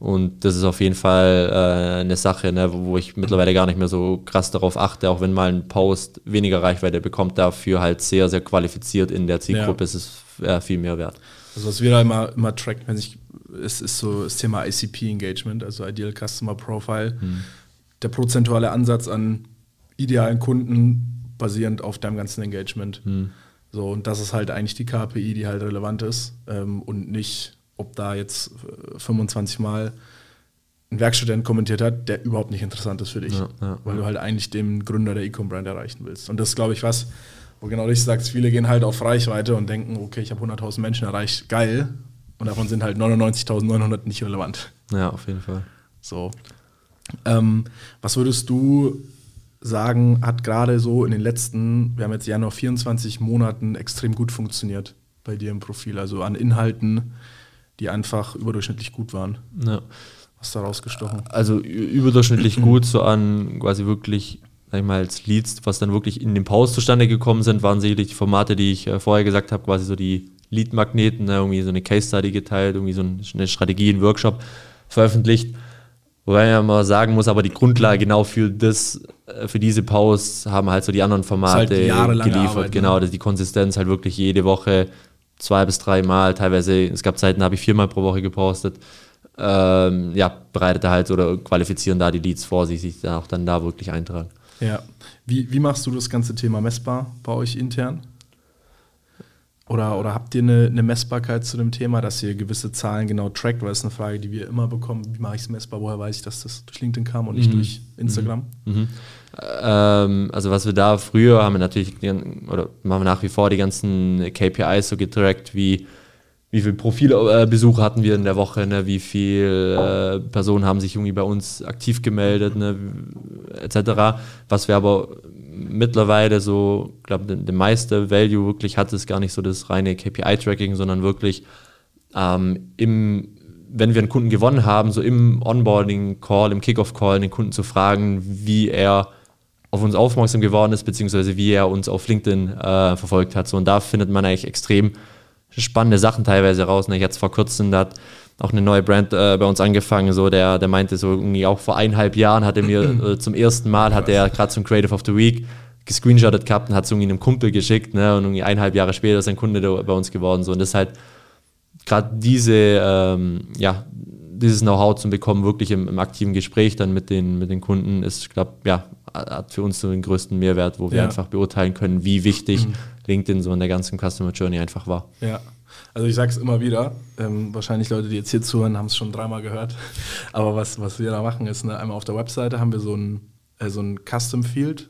Und das ist auf jeden Fall äh, eine Sache, ne, wo, wo, ich mittlerweile gar nicht mehr so krass darauf achte, auch wenn mal ein Post weniger Reichweite bekommt, dafür halt sehr, sehr qualifiziert in der Zielgruppe ja. ist es äh, viel mehr wert. Also was wir da immer, immer tracken, wenn ich, es ist so das Thema ICP-Engagement, also Ideal Customer Profile. Mhm. Der prozentuale Ansatz an idealen Kunden basierend auf deinem ganzen Engagement. Mhm. So, und das ist halt eigentlich die KPI, die halt relevant ist ähm, und nicht, ob da jetzt 25 äh, Mal ein Werkstudent kommentiert hat, der überhaupt nicht interessant ist für dich, ja, ja, weil du halt eigentlich den Gründer der Ecom-Brand erreichen willst. Und das ist, glaube ich, was, wo genau dich sagst, viele gehen halt auf Reichweite und denken, okay, ich habe 100.000 Menschen erreicht, geil. Und davon sind halt 99.900 nicht relevant. Ja, auf jeden Fall. So. Ähm, was würdest du sagen, hat gerade so in den letzten, wir haben jetzt ja noch 24 Monaten extrem gut funktioniert bei dir im Profil, also an Inhalten, die einfach überdurchschnittlich gut waren? Ja. Was da rausgestochen? Also überdurchschnittlich gut, so an quasi wirklich, sag ich mal, als Leads, was dann wirklich in dem Pause zustande gekommen sind, waren sicherlich die Formate, die ich äh, vorher gesagt habe, quasi so die Lead-Magneten, ne, irgendwie so eine Case-Study geteilt, irgendwie so eine Strategie, ein Workshop veröffentlicht. Wobei man ja mal sagen muss, aber die Grundlage genau für das, äh, für diese Posts haben halt so die anderen Formate halt geliefert. Arbeit, ne? genau, dass die Konsistenz halt wirklich jede Woche zwei bis drei Mal, teilweise, es gab Zeiten, da habe ich viermal pro Woche gepostet ähm, ja, bereitet er halt oder qualifizieren da die Leads vor, sich, sich auch dann da wirklich eintragen. Ja. Wie, wie machst du das ganze Thema messbar bei euch intern? Oder, oder habt ihr eine, eine, Messbarkeit zu dem Thema, dass ihr gewisse Zahlen genau trackt? Weil das ist eine Frage, die wir immer bekommen. Wie mache ich es messbar? Woher weiß ich, dass das durch LinkedIn kam und nicht mhm. durch Instagram? Mhm. Mhm. Ähm, also was wir da früher haben wir natürlich, oder machen wir nach wie vor die ganzen KPIs so getrackt, wie wie viele Profilbesuche hatten wir in der Woche, ne? wie viele äh, Personen haben sich irgendwie bei uns aktiv gemeldet, ne? etc. Was wir aber mittlerweile so, glaube der, der meiste Value wirklich hat, ist gar nicht so das reine KPI-Tracking, sondern wirklich ähm, im, wenn wir einen Kunden gewonnen haben, so im Onboarding-Call, im Kickoff-Call, den Kunden zu fragen, wie er auf uns aufmerksam geworden ist, beziehungsweise wie er uns auf LinkedIn äh, verfolgt hat. So, und da findet man eigentlich extrem spannende Sachen teilweise raus. Ne? Ich hatte vor kurzem, hat auch eine neue Brand äh, bei uns angefangen, so der, der meinte so irgendwie auch vor eineinhalb Jahren hat er mir äh, zum ersten Mal, hat er gerade zum Creative of the Week gescreenshottet gehabt und hat es irgendwie einem Kumpel geschickt ne? und irgendwie eineinhalb Jahre später ist ein Kunde bei uns geworden. So. Und das ist halt gerade diese, ähm, ja, dieses Know-how zu bekommen, wirklich im, im, aktiven Gespräch dann mit den, mit den Kunden, ist, ich glaube, ja, hat für uns so den größten Mehrwert, wo wir ja. einfach beurteilen können, wie wichtig mhm. LinkedIn so in der ganzen Customer Journey einfach war. Ja. Also ich sage es immer wieder, ähm, wahrscheinlich Leute, die jetzt hier zuhören, haben es schon dreimal gehört. Aber was, was wir da machen, ist, ne, einmal auf der Webseite haben wir so ein, äh, so ein Custom Field,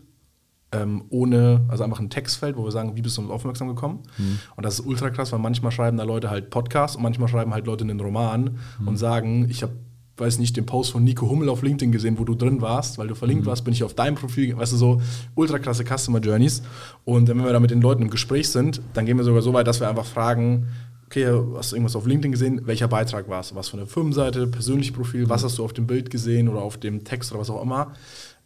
ähm, ohne, also einfach ein Textfeld, wo wir sagen, wie bist du uns aufmerksam gekommen? Mhm. Und das ist ultra krass, weil manchmal schreiben da Leute halt Podcasts und manchmal schreiben halt Leute einen Roman mhm. und sagen, ich habe weiß nicht, den Post von Nico Hummel auf LinkedIn gesehen, wo du drin warst, weil du verlinkt mhm. warst, bin ich auf deinem Profil, weißt du, so ultra klasse Customer Journeys. Und wenn wir da mit den Leuten im Gespräch sind, dann gehen wir sogar so weit, dass wir einfach fragen, okay, hast du irgendwas auf LinkedIn gesehen? Welcher Beitrag war es? Was von der Firmenseite, persönliches Profil, was mhm. hast du auf dem Bild gesehen oder auf dem Text oder was auch immer?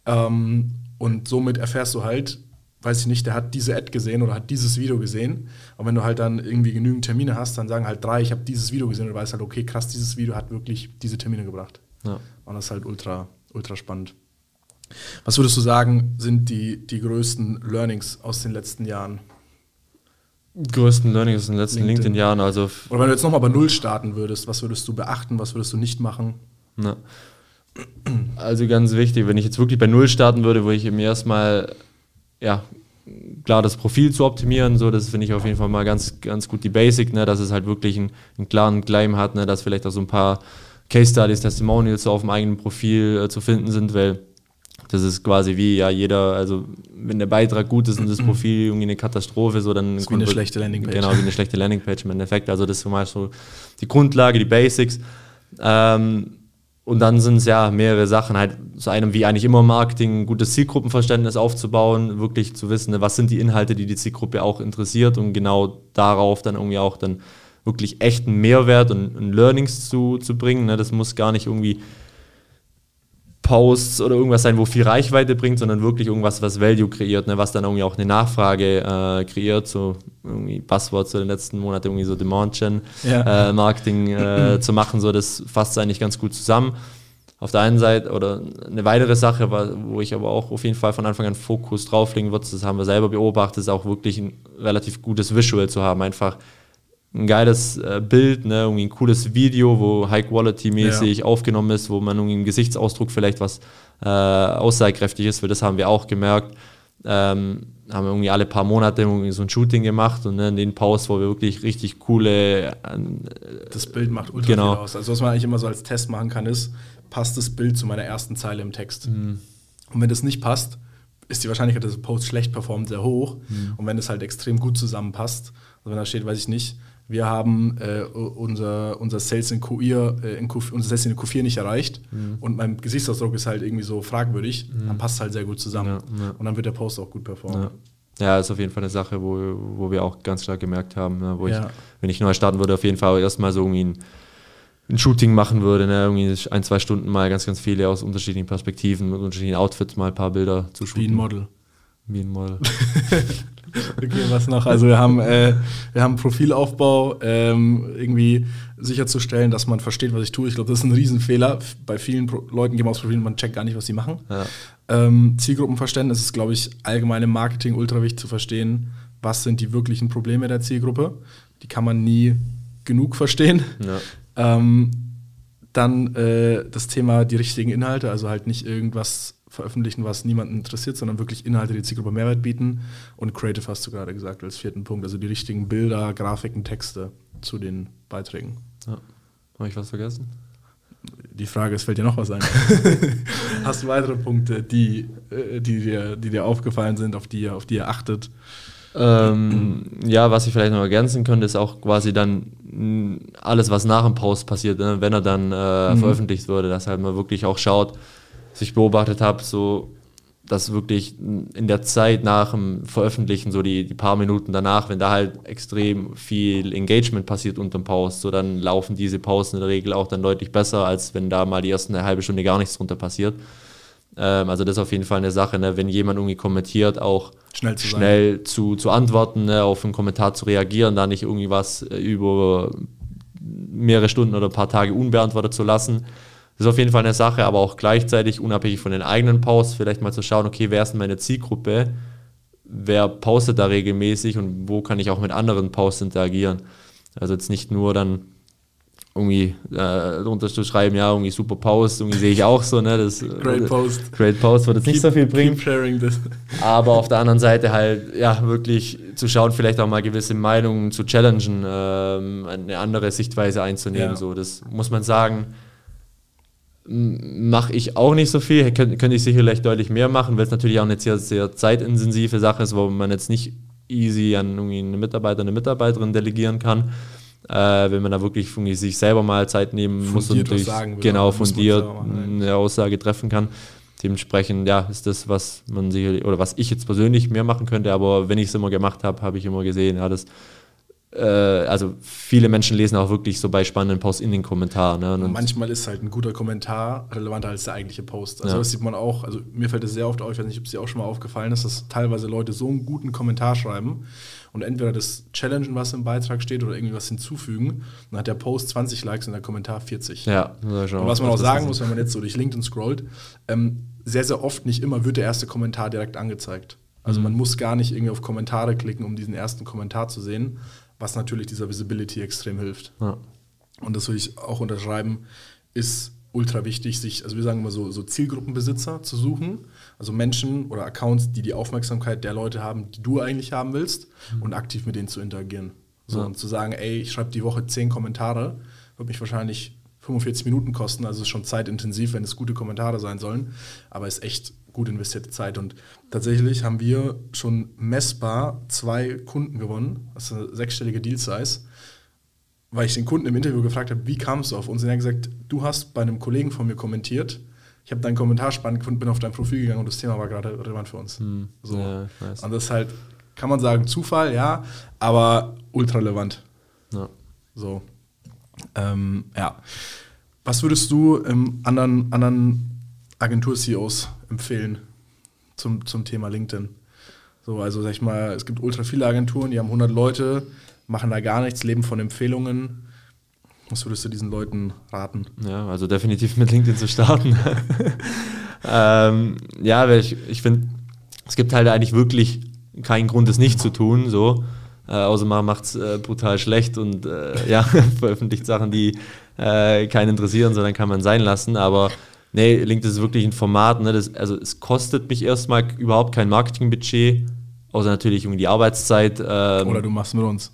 Ähm, und somit erfährst du halt, weiß ich nicht, der hat diese Ad gesehen oder hat dieses Video gesehen. Und wenn du halt dann irgendwie genügend Termine hast, dann sagen halt drei, ich habe dieses Video gesehen und du weißt halt, okay, krass, dieses Video hat wirklich diese Termine gebracht. Ja. Und das ist halt ultra, ultra spannend. Was würdest du sagen, sind die, die größten Learnings aus den letzten Jahren? Größten Learnings aus den letzten LinkedIn, LinkedIn Jahren, also. Oder wenn du jetzt nochmal bei Null starten würdest, was würdest du beachten, was würdest du nicht machen? Na. Also ganz wichtig, wenn ich jetzt wirklich bei Null starten würde, wo ich eben erstmal ja, klar das Profil zu optimieren, so, das finde ich auf jeden Fall mal ganz, ganz gut die Basic, ne, dass es halt wirklich einen, einen klaren Claim hat, ne, dass vielleicht auch so ein paar Case Studies, Testimonials so auf dem eigenen Profil äh, zu finden sind, weil das ist quasi wie ja jeder, also wenn der Beitrag gut ist und das Profil irgendwie eine Katastrophe, so dann. Das wie eine schlechte Landingpage. Genau, wie eine schlechte Landingpage im Endeffekt. Also das ist mal so die Grundlage, die Basics. Ähm, und dann sind es ja mehrere Sachen, halt zu einem wie eigentlich immer Marketing, ein gutes Zielgruppenverständnis aufzubauen, wirklich zu wissen, ne, was sind die Inhalte, die die Zielgruppe auch interessiert und genau darauf dann irgendwie auch dann wirklich echten Mehrwert und, und Learnings zu, zu bringen. Ne? Das muss gar nicht irgendwie Posts oder irgendwas sein, wo viel Reichweite bringt, sondern wirklich irgendwas, was Value kreiert, ne, was dann irgendwie auch eine Nachfrage äh, kreiert, so irgendwie Buzzwords so den letzten Monaten irgendwie so Demand Gen ja. äh, Marketing äh, zu machen, so das fasst eigentlich ganz gut zusammen. Auf der einen Seite oder eine weitere Sache, wo ich aber auch auf jeden Fall von Anfang an Fokus drauflegen würde, das haben wir selber beobachtet, ist auch wirklich ein relativ gutes Visual zu haben, einfach ein geiles äh, Bild, ne, irgendwie ein cooles Video, wo High-Quality-mäßig ja. aufgenommen ist, wo man irgendwie im Gesichtsausdruck vielleicht was äh, aussagekräftig ist, weil das haben wir auch gemerkt. Ähm, haben irgendwie alle paar Monate irgendwie so ein Shooting gemacht und ne, in den Posts, wo wir wirklich richtig coole. Äh, das Bild macht ultra genau. viel aus. Also, was man eigentlich immer so als Test machen kann, ist, passt das Bild zu meiner ersten Zeile im Text? Mhm. Und wenn das nicht passt, ist die Wahrscheinlichkeit, dass der Post schlecht performt, sehr hoch. Mhm. Und wenn es halt extrem gut zusammenpasst, also wenn da steht, weiß ich nicht, wir haben äh, unser, unser Sales in Q4, äh, in Q, unser Sales in Q4 nicht erreicht mhm. und mein Gesichtsausdruck ist halt irgendwie so fragwürdig, mhm. dann passt es halt sehr gut zusammen. Ja, ja. Und dann wird der Post auch gut performen. Ja. ja. ist auf jeden Fall eine Sache, wo, wo wir auch ganz stark gemerkt haben, ne, wo ich, wenn ich neu starten würde, auf jeden Fall erstmal so irgendwie ein, ein Shooting machen würde, ne, irgendwie ein, zwei Stunden mal ganz, ganz viele aus unterschiedlichen Perspektiven, mit unterschiedlichen Outfits mal ein paar Bilder zu shooten. Wie ein Model. Wie ein Model. Okay, was noch? Also wir haben, äh, wir haben Profilaufbau, ähm, irgendwie sicherzustellen, dass man versteht, was ich tue. Ich glaube, das ist ein Riesenfehler. Bei vielen Pro Leuten gehen wir aufs Profil und man checkt gar nicht, was sie machen. Ja. Ähm, Zielgruppenverständnis ist, glaube ich, allgemein im Marketing ultra wichtig zu verstehen, was sind die wirklichen Probleme der Zielgruppe. Die kann man nie genug verstehen. Ja. Ähm, dann äh, das Thema die richtigen Inhalte, also halt nicht irgendwas veröffentlichen, was niemanden interessiert, sondern wirklich Inhalte, die Zielgruppe Mehrwert bieten. Und Creative hast du gerade gesagt als vierten Punkt, also die richtigen Bilder, Grafiken, Texte zu den Beiträgen. Ja. Habe ich was vergessen? Die Frage ist, fällt dir noch was ein? hast du weitere Punkte, die, äh, die, dir, die dir aufgefallen sind, auf die ihr, auf die ihr achtet? Ähm, ja, was ich vielleicht noch ergänzen könnte, ist auch quasi dann alles, was nach dem Post passiert, ne? wenn er dann äh, mhm. veröffentlicht wurde, dass halt man wirklich auch schaut, ich beobachtet habe, so dass wirklich in der Zeit nach dem Veröffentlichen, so die, die paar Minuten danach, wenn da halt extrem viel Engagement passiert unter dem Post, so dann laufen diese Posts in der Regel auch dann deutlich besser, als wenn da mal die ersten eine halbe Stunde gar nichts drunter passiert. Ähm, also das ist auf jeden Fall eine Sache, ne? wenn jemand irgendwie kommentiert, auch schnell zu, schnell zu, zu antworten, ne? auf einen Kommentar zu reagieren, da nicht irgendwie was über mehrere Stunden oder ein paar Tage unbeantwortet zu lassen das ist auf jeden Fall eine Sache, aber auch gleichzeitig unabhängig von den eigenen Posts vielleicht mal zu schauen, okay, wer ist denn meine Zielgruppe? Wer postet da regelmäßig und wo kann ich auch mit anderen Posts interagieren? Also jetzt nicht nur dann irgendwie äh, schreiben, ja, irgendwie super Post, irgendwie sehe ich auch so, ne? Das, great äh, Post. Great Post wird jetzt keep, nicht so viel bringen. Aber auf der anderen Seite halt, ja, wirklich zu schauen, vielleicht auch mal gewisse Meinungen zu challengen, ähm, eine andere Sichtweise einzunehmen. Ja. So, das muss man sagen mache ich auch nicht so viel. Kön könnte ich sicherlich deutlich mehr machen, weil es natürlich auch eine sehr, sehr zeitintensive Sache ist, wo man jetzt nicht easy an irgendwie einen Mitarbeiter, eine Mitarbeiterin delegieren kann. Äh, wenn man da wirklich sich selber mal Zeit nehmen fundiert muss und natürlich sagen, genau fundiert eine Aussage treffen kann. Dementsprechend, ja, ist das, was man sicherlich, oder was ich jetzt persönlich mehr machen könnte, aber wenn ich es immer gemacht habe, habe ich immer gesehen, ja, das also viele Menschen lesen auch wirklich so bei spannenden Posts in den Kommentaren. Ne? Und manchmal ist halt ein guter Kommentar relevanter als der eigentliche Post. Also ja. das sieht man auch, also mir fällt es sehr oft auf, ich weiß nicht, ob es dir auch schon mal aufgefallen ist, dass teilweise Leute so einen guten Kommentar schreiben und entweder das challengen, was im Beitrag steht, oder irgendwie was hinzufügen. Dann hat der Post 20 Likes und der Kommentar 40. Ja, und was man auch sagen muss, wenn man jetzt so durch LinkedIn scrollt, ähm, sehr, sehr oft, nicht immer, wird der erste Kommentar direkt angezeigt. Also mhm. man muss gar nicht irgendwie auf Kommentare klicken, um diesen ersten Kommentar zu sehen was natürlich dieser Visibility extrem hilft. Ja. Und das würde ich auch unterschreiben, ist ultra wichtig, sich, also wir sagen immer so, so Zielgruppenbesitzer zu suchen, also Menschen oder Accounts, die die Aufmerksamkeit der Leute haben, die du eigentlich haben willst mhm. und aktiv mit denen zu interagieren. So, ja. und zu sagen, ey, ich schreibe die Woche zehn Kommentare, wird mich wahrscheinlich 45 Minuten kosten, also ist schon zeitintensiv, wenn es gute Kommentare sein sollen, aber ist echt gut investierte Zeit. Und tatsächlich haben wir schon messbar zwei Kunden gewonnen, das ist eine sechsstellige Deal-Size, weil ich den Kunden im Interview gefragt habe, wie kamst du auf uns? Und er hat gesagt, du hast bei einem Kollegen von mir kommentiert, ich habe deinen Kommentar spannend gefunden, bin auf dein Profil gegangen und das Thema war gerade relevant für uns. Hm. So. Ja, nice. Und das ist halt, kann man sagen, Zufall, ja, aber ultra relevant. Ja. So. Ähm, ja. Was würdest du ähm, anderen, anderen Agentur-CEOs empfehlen zum, zum Thema LinkedIn? So, also sag ich mal, es gibt ultra viele Agenturen, die haben 100 Leute, machen da gar nichts, leben von Empfehlungen. Was würdest du diesen Leuten raten? Ja, also definitiv mit LinkedIn zu starten. ähm, ja, weil ich, ich finde, es gibt halt eigentlich wirklich keinen Grund, es nicht zu tun. So. Äh, außer man macht es äh, brutal schlecht und äh, ja, veröffentlicht Sachen, die äh, keinen interessieren, sondern kann man sein lassen. Aber nee, LinkedIn ist wirklich ein Format. Ne? Das, also es kostet mich erstmal überhaupt kein Marketingbudget, außer natürlich irgendwie die Arbeitszeit. Ähm, Oder du machst mit uns.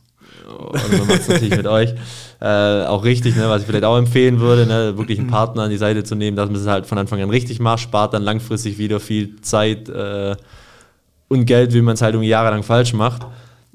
Oder man macht es natürlich mit euch. Äh, auch richtig, ne, was ich vielleicht auch empfehlen würde, ne, wirklich einen Partner an die Seite zu nehmen, dass man es halt von Anfang an richtig macht, spart dann langfristig wieder viel Zeit äh, und Geld, wie man es halt irgendwie jahrelang falsch macht.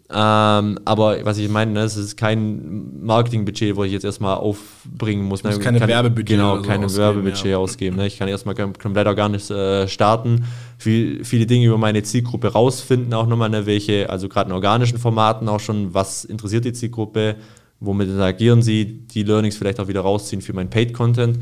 Ähm, aber was ich meine, ne, es ist kein Marketingbudget, wo ich jetzt erstmal aufbringen muss. Ne? keine kann, Werbebudget Genau, so keine ausgeben, Werbebudget ja. ausgeben. Ne? Ich kann erstmal komplett organisch äh, starten, viel, viele Dinge über meine Zielgruppe rausfinden, auch nochmal, ne, welche, also gerade in organischen Formaten auch schon, was interessiert die Zielgruppe, womit interagieren sie, die Learnings vielleicht auch wieder rausziehen für meinen Paid-Content.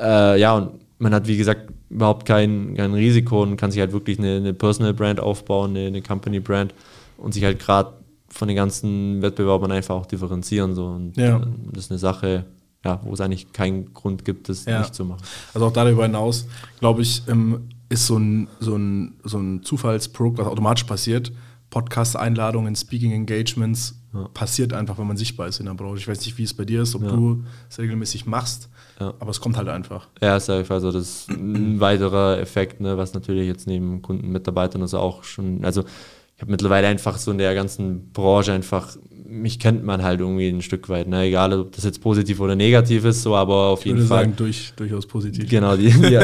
Äh, ja, und man hat, wie gesagt, überhaupt kein, kein Risiko und kann sich halt wirklich eine, eine Personal Brand aufbauen, eine, eine Company Brand und sich halt gerade von den ganzen Wettbewerbern einfach auch differenzieren. So. Und ja. das ist eine Sache, ja, wo es eigentlich keinen Grund gibt, das ja. nicht zu machen. Also auch darüber hinaus, glaube ich, ähm, ist so ein, so ein, so ein Zufallsprodukt, was automatisch passiert. Podcast-Einladungen, Speaking-Engagements ja. passiert einfach, wenn man sichtbar ist in der Branche. Ich weiß nicht, wie es bei dir ist, ob du es regelmäßig machst, aber es kommt halt einfach. Ja, ist also das ist ein weiterer Effekt, ne, was natürlich jetzt neben Kundenmitarbeitern also auch schon, also ich habe mittlerweile einfach so in der ganzen Branche einfach, mich kennt man halt irgendwie ein Stück weit, ne? egal ob das jetzt positiv oder negativ ist, so, aber auf ich jeden Fall. Sagen, durch, durchaus positiv. Genau, die, die,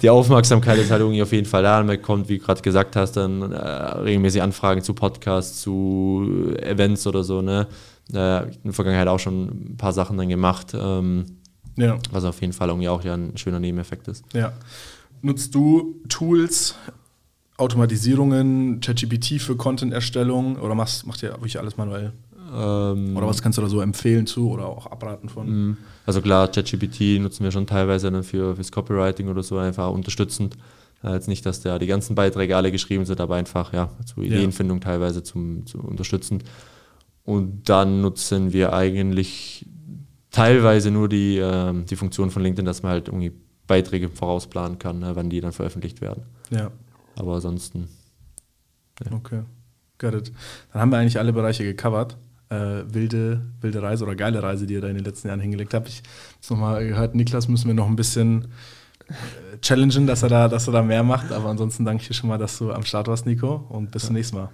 die, Aufmerksamkeit ist halt irgendwie auf jeden Fall da. Man bekommt, wie du gerade gesagt hast, dann äh, regelmäßig Anfragen zu Podcasts, zu Events oder so. Ne? Äh, in der Vergangenheit auch schon ein paar Sachen dann gemacht. Ähm, ja. Was auf jeden Fall irgendwie auch ja ein schöner Nebeneffekt ist. Ja. Nutzt du Tools Automatisierungen, ChatGPT für Content-Erstellung oder machst, macht ihr wirklich alles manuell? Ähm, oder was kannst du da so empfehlen zu oder auch abraten von? Mhm. Also klar, ChatGPT nutzen wir schon teilweise dann für fürs Copywriting oder so einfach unterstützend. Äh, jetzt nicht, dass da die ganzen Beiträge alle geschrieben sind, aber einfach ja zur Ideenfindung ja. teilweise zum, zum unterstützend. Und dann nutzen wir eigentlich teilweise nur die, äh, die Funktion von LinkedIn, dass man halt irgendwie Beiträge vorausplanen kann, ne, wann die dann veröffentlicht werden. Ja. Aber ansonsten. Ja. Okay, got it. Dann haben wir eigentlich alle Bereiche gecovert. Äh, wilde, wilde Reise oder geile Reise, die ihr da in den letzten Jahren hingelegt habt. Ich habe nochmal gehört, Niklas müssen wir noch ein bisschen äh, challengen, dass er, da, dass er da mehr macht. Aber ansonsten danke ich dir schon mal, dass du am Start warst, Nico. Und bis zum nächsten Mal.